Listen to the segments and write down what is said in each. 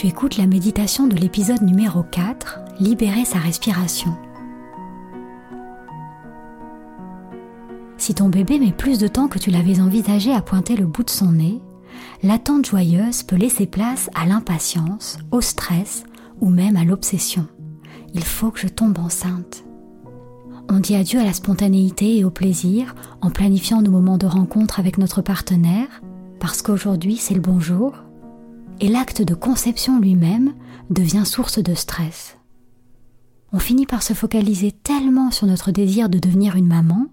Tu écoutes la méditation de l'épisode numéro 4, Libérer sa respiration. Si ton bébé met plus de temps que tu l'avais envisagé à pointer le bout de son nez, l'attente joyeuse peut laisser place à l'impatience, au stress ou même à l'obsession. Il faut que je tombe enceinte. On dit adieu à la spontanéité et au plaisir en planifiant nos moments de rencontre avec notre partenaire, parce qu'aujourd'hui c'est le bonjour, et l'acte de conception lui-même devient source de stress. On finit par se focaliser tellement sur notre désir de devenir une maman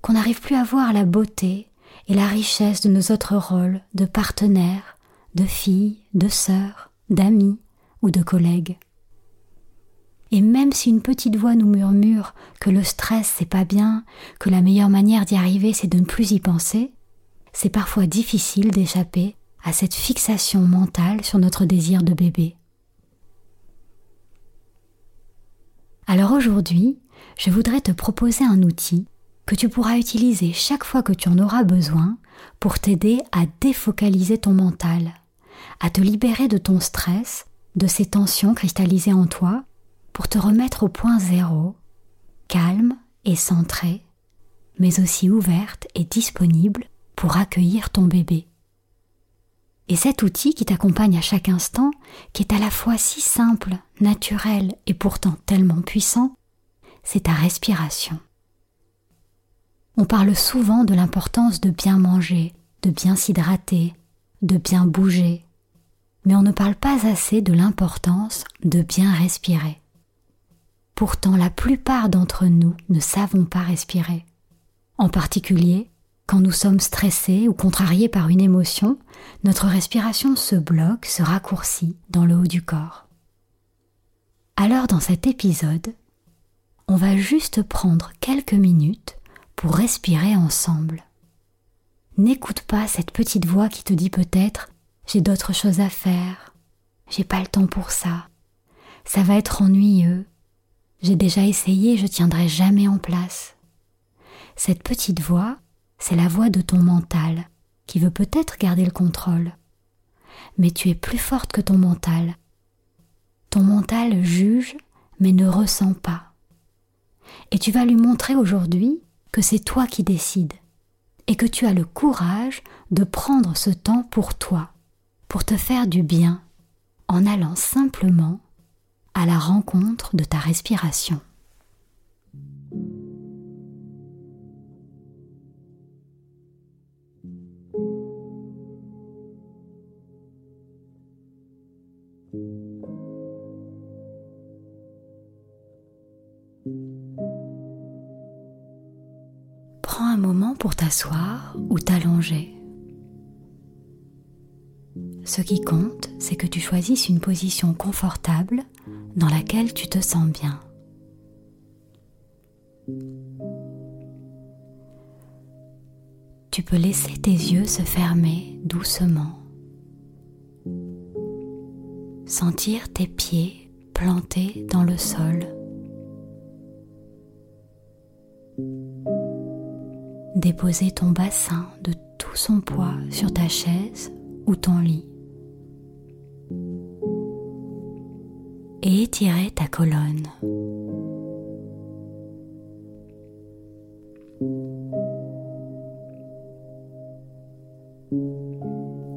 qu'on n'arrive plus à voir la beauté et la richesse de nos autres rôles de partenaire, de fille, de sœur, d'amis, ou de collègues. Et même si une petite voix nous murmure que le stress c'est pas bien, que la meilleure manière d'y arriver c'est de ne plus y penser, c'est parfois difficile d'échapper à cette fixation mentale sur notre désir de bébé. Alors aujourd'hui, je voudrais te proposer un outil que tu pourras utiliser chaque fois que tu en auras besoin pour t'aider à défocaliser ton mental, à te libérer de ton stress de ces tensions cristallisées en toi pour te remettre au point zéro, calme et centré, mais aussi ouverte et disponible pour accueillir ton bébé. Et cet outil qui t'accompagne à chaque instant, qui est à la fois si simple, naturel et pourtant tellement puissant, c'est ta respiration. On parle souvent de l'importance de bien manger, de bien s'hydrater, de bien bouger, mais on ne parle pas assez de l'importance de bien respirer. Pourtant, la plupart d'entre nous ne savons pas respirer. En particulier, quand nous sommes stressés ou contrariés par une émotion, notre respiration se bloque, se raccourcit dans le haut du corps. Alors dans cet épisode, on va juste prendre quelques minutes pour respirer ensemble. N'écoute pas cette petite voix qui te dit peut-être j'ai d'autres choses à faire. J'ai pas le temps pour ça. Ça va être ennuyeux. J'ai déjà essayé, je tiendrai jamais en place. Cette petite voix, c'est la voix de ton mental, qui veut peut-être garder le contrôle. Mais tu es plus forte que ton mental. Ton mental juge, mais ne ressent pas. Et tu vas lui montrer aujourd'hui que c'est toi qui décides, et que tu as le courage de prendre ce temps pour toi pour te faire du bien en allant simplement à la rencontre de ta respiration. Ou t'allonger. Ce qui compte, c'est que tu choisisses une position confortable dans laquelle tu te sens bien. tu peux laisser tes yeux se fermer doucement. Sentir tes pieds plantés dans le sol. Déposer ton bassin de tout son poids sur ta chaise ou ton lit. Et étirer ta colonne.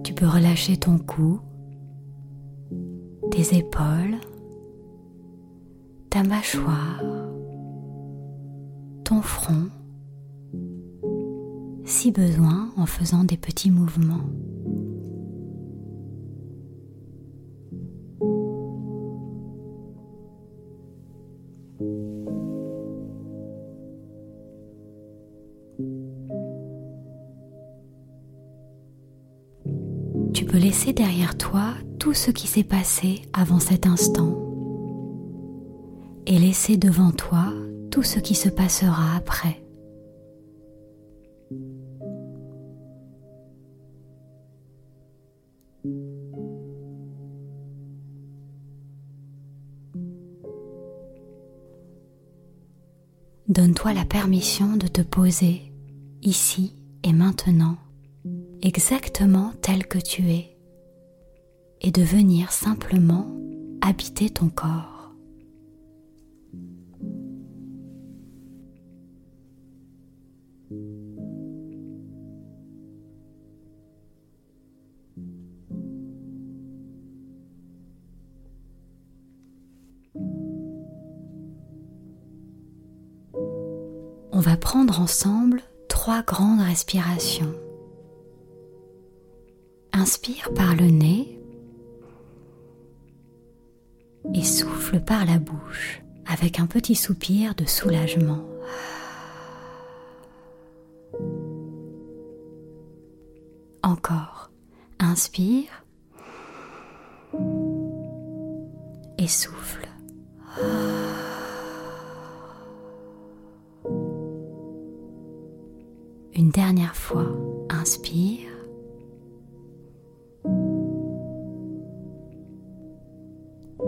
Tu peux relâcher ton cou, tes épaules, ta mâchoire, ton front, si besoin en faisant des petits mouvements. Tu peux laisser derrière toi tout ce qui s'est passé avant cet instant et laisser devant toi tout ce qui se passera après. Donne-toi la permission de te poser ici et maintenant, exactement tel que tu es, et de venir simplement habiter ton corps. On va prendre ensemble trois grandes respirations. Inspire par le nez et souffle par la bouche avec un petit soupir de soulagement. Encore. Inspire et souffle. Une dernière fois, inspire.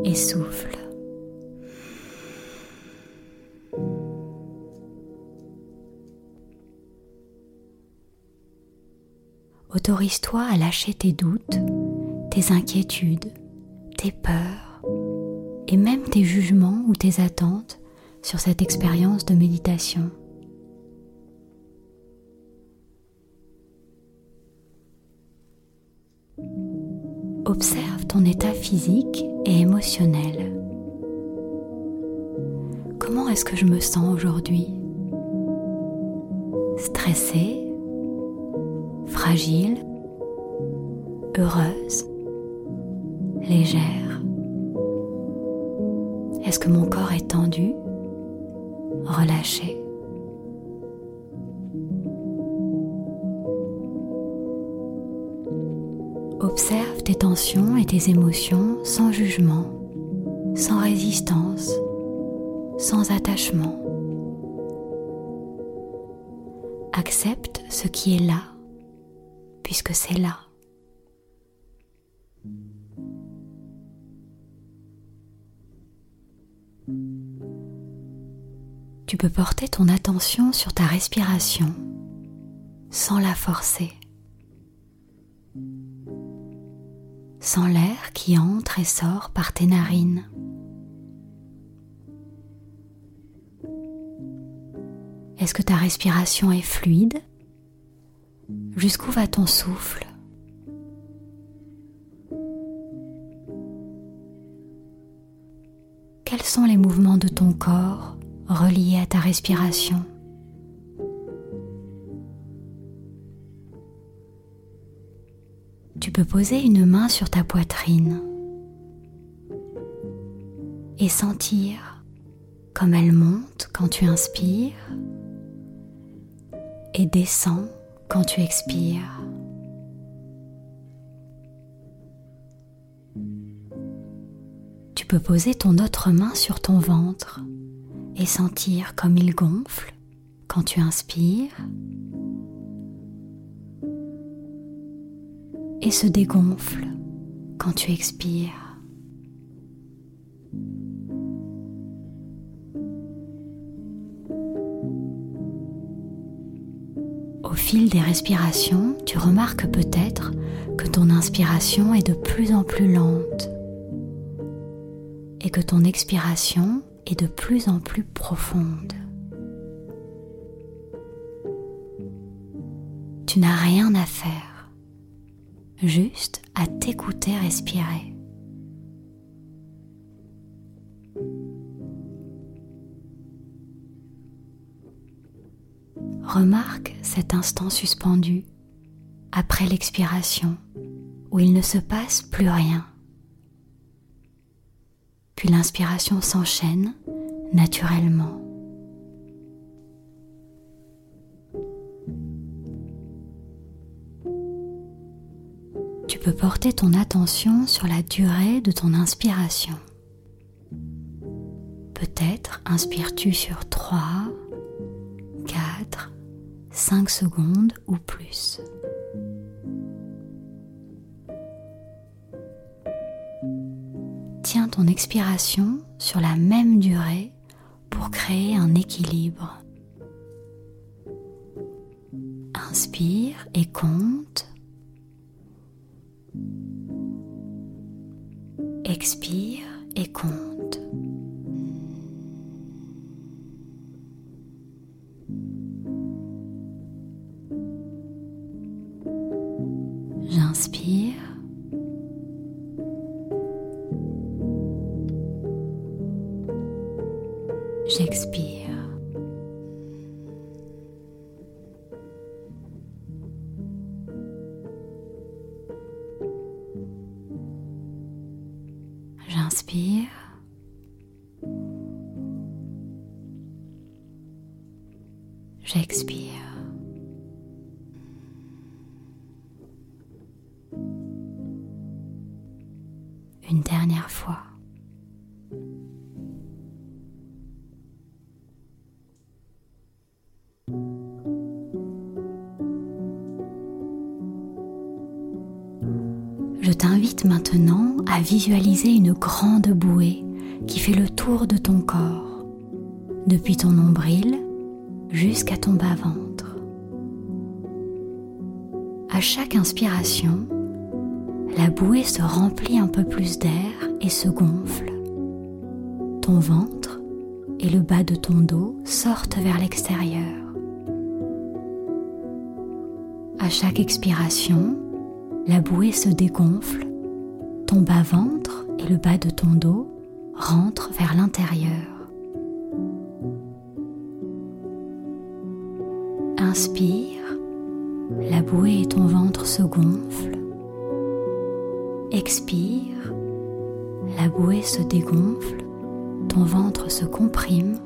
Et souffle. Autorise-toi à lâcher tes doutes, tes inquiétudes, tes peurs et même tes jugements ou tes attentes sur cette expérience de méditation. Observe ton état physique et émotionnel. Comment est-ce que je me sens aujourd'hui? Stressée Fragile? Heureuse? Légère? Est-ce que mon corps est tendu? Relâché? Observe tes tensions et tes émotions sans jugement, sans résistance, sans attachement. Accepte ce qui est là, puisque c'est là. Tu peux porter ton attention sur ta respiration sans la forcer. Sans l'air qui entre et sort par tes narines. Est-ce que ta respiration est fluide? Jusqu'où va ton souffle? Quels sont les mouvements de ton corps reliés à ta respiration? Poser une main sur ta poitrine et sentir comme elle monte quand tu inspires et descend quand tu expires. Tu peux poser ton autre main sur ton ventre et sentir comme il gonfle quand tu inspires et se dégonfle quand tu expires. Au fil des respirations, tu remarques peut-être que ton inspiration est de plus en plus lente et que ton expiration est de plus en plus profonde. Tu n'as rien à faire, juste à t'écouter respirer. Remarque cet instant suspendu après l'expiration où il ne se passe plus rien. Puis l'inspiration s'enchaîne naturellement. Porter ton attention sur la durée de ton inspiration. Peut-être inspires-tu sur 3, 4, 5 secondes ou plus. Tiens ton expiration sur la même durée pour créer un équilibre. Inspire et compte. J'expire. Je t'invite maintenant à visualiser une grande bouée qui fait le tour de ton corps, depuis ton nombril jusqu'à ton bas-ventre. À chaque inspiration, la bouée se remplit un peu plus d'air et se gonfle. Ton ventre et le bas de ton dos sortent vers l'extérieur. À chaque expiration, la bouée se dégonfle, ton bas-ventre et le bas de ton dos rentrent vers l'intérieur. Inspire, la bouée et ton ventre se gonflent. Expire, la bouée se dégonfle, ton ventre se comprime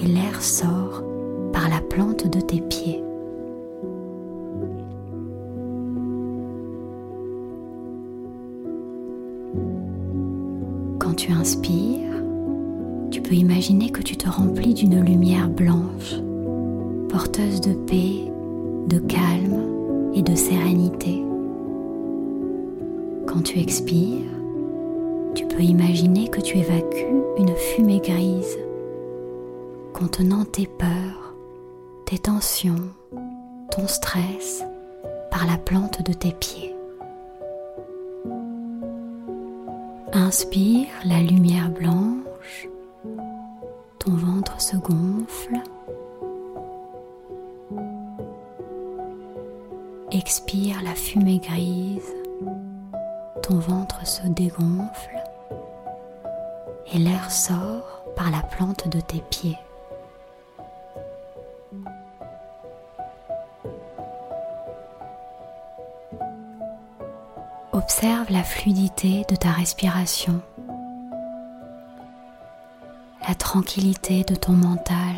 et l'air sort par la plante de tes pieds. Tu inspires, tu peux imaginer que tu te remplis d'une lumière blanche, porteuse de paix, de calme et de sérénité. Quand tu expires, tu peux imaginer que tu évacues une fumée grise contenant tes peurs, tes tensions, ton stress par la plante de tes pieds. Inspire la lumière blanche, ton ventre se gonfle. Expire la fumée grise, ton ventre se dégonfle et l'air sort par la plante de tes pieds. Observe la fluidité de ta respiration, la tranquillité de ton mental,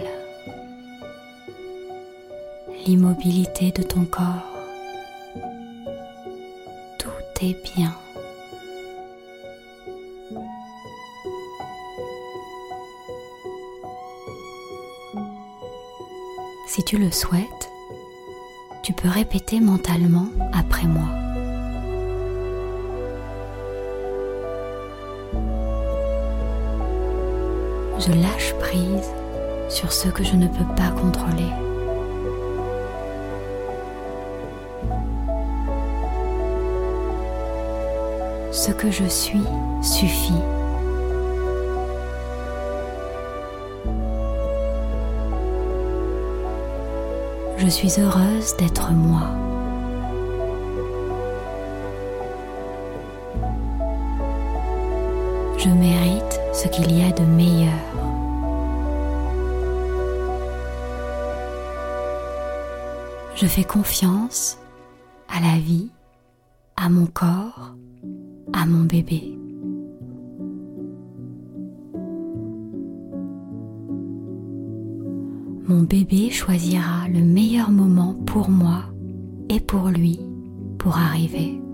l'immobilité de ton corps. Tout est bien. Si tu le souhaites, tu peux répéter mentalement après moi. Je lâche prise sur ce que je ne peux pas contrôler. Ce que je suis suffit. Je suis heureuse d'être moi. Je mérite ce qu'il y a de meilleur. Je fais confiance à la vie, à mon corps, à mon bébé. Mon bébé choisira le meilleur moment pour moi et pour lui pour arriver.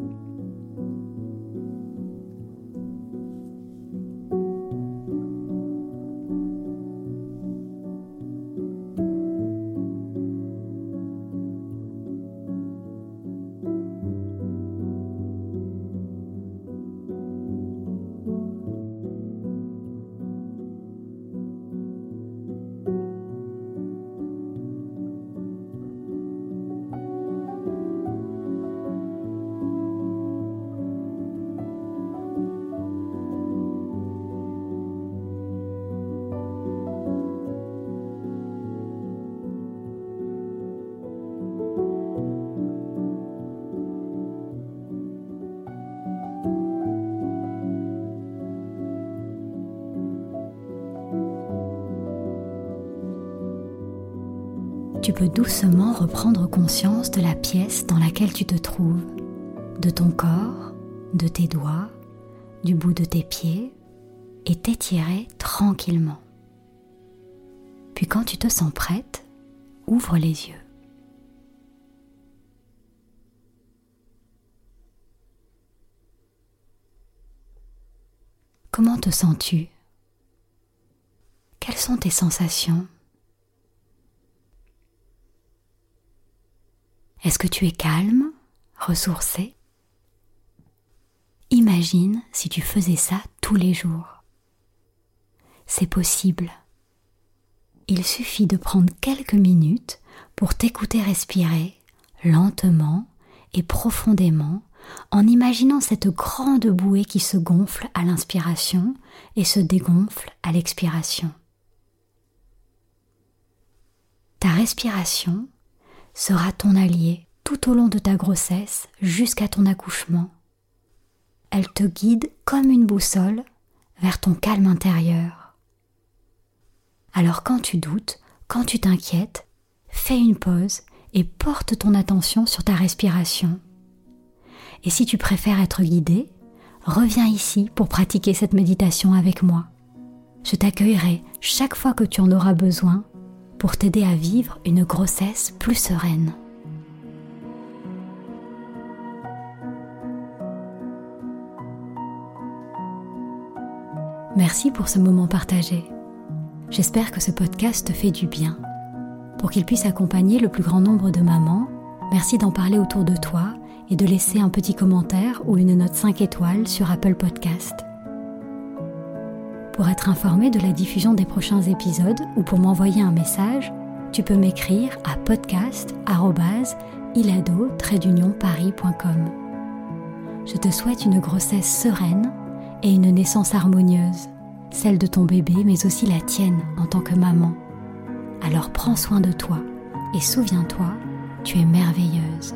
Tu peux doucement reprendre conscience de la pièce dans laquelle tu te trouves, de ton corps, de tes doigts, du bout de tes pieds, et t'étirer tranquillement. Puis quand tu te sens prête, ouvre les yeux. Comment te sens-tu? Quelles sont tes sensations? Est-ce que tu es calme, ressourcé? Imagine si tu faisais ça tous les jours. C'est possible. Il suffit de prendre quelques minutes pour t'écouter respirer lentement et profondément en imaginant cette grande bouée qui se gonfle à l'inspiration et se dégonfle à l'expiration. Ta respiration sera ton allié tout au long de ta grossesse jusqu'à ton accouchement. Elle te guide comme une boussole vers ton calme intérieur. Alors quand tu doutes, quand tu t'inquiètes, fais une pause et porte ton attention sur ta respiration. Et si tu préfères être guidé, reviens ici pour pratiquer cette méditation avec moi. Je t'accueillerai chaque fois que tu en auras besoin pour t'aider à vivre une grossesse plus sereine. Merci pour ce moment partagé. J'espère que ce podcast te fait du bien. Pour qu'il puisse accompagner le plus grand nombre de mamans, merci d'en parler autour de toi et de laisser un petit commentaire ou une note 5 étoiles sur Apple Podcast. Pour être informé de la diffusion des prochains épisodes ou pour m'envoyer un message, tu peux m'écrire à podcast@ilado-paris.com. Je te souhaite une grossesse sereine et une naissance harmonieuse, celle de ton bébé mais aussi la tienne en tant que maman. Alors prends soin de toi et souviens-toi, tu es merveilleuse.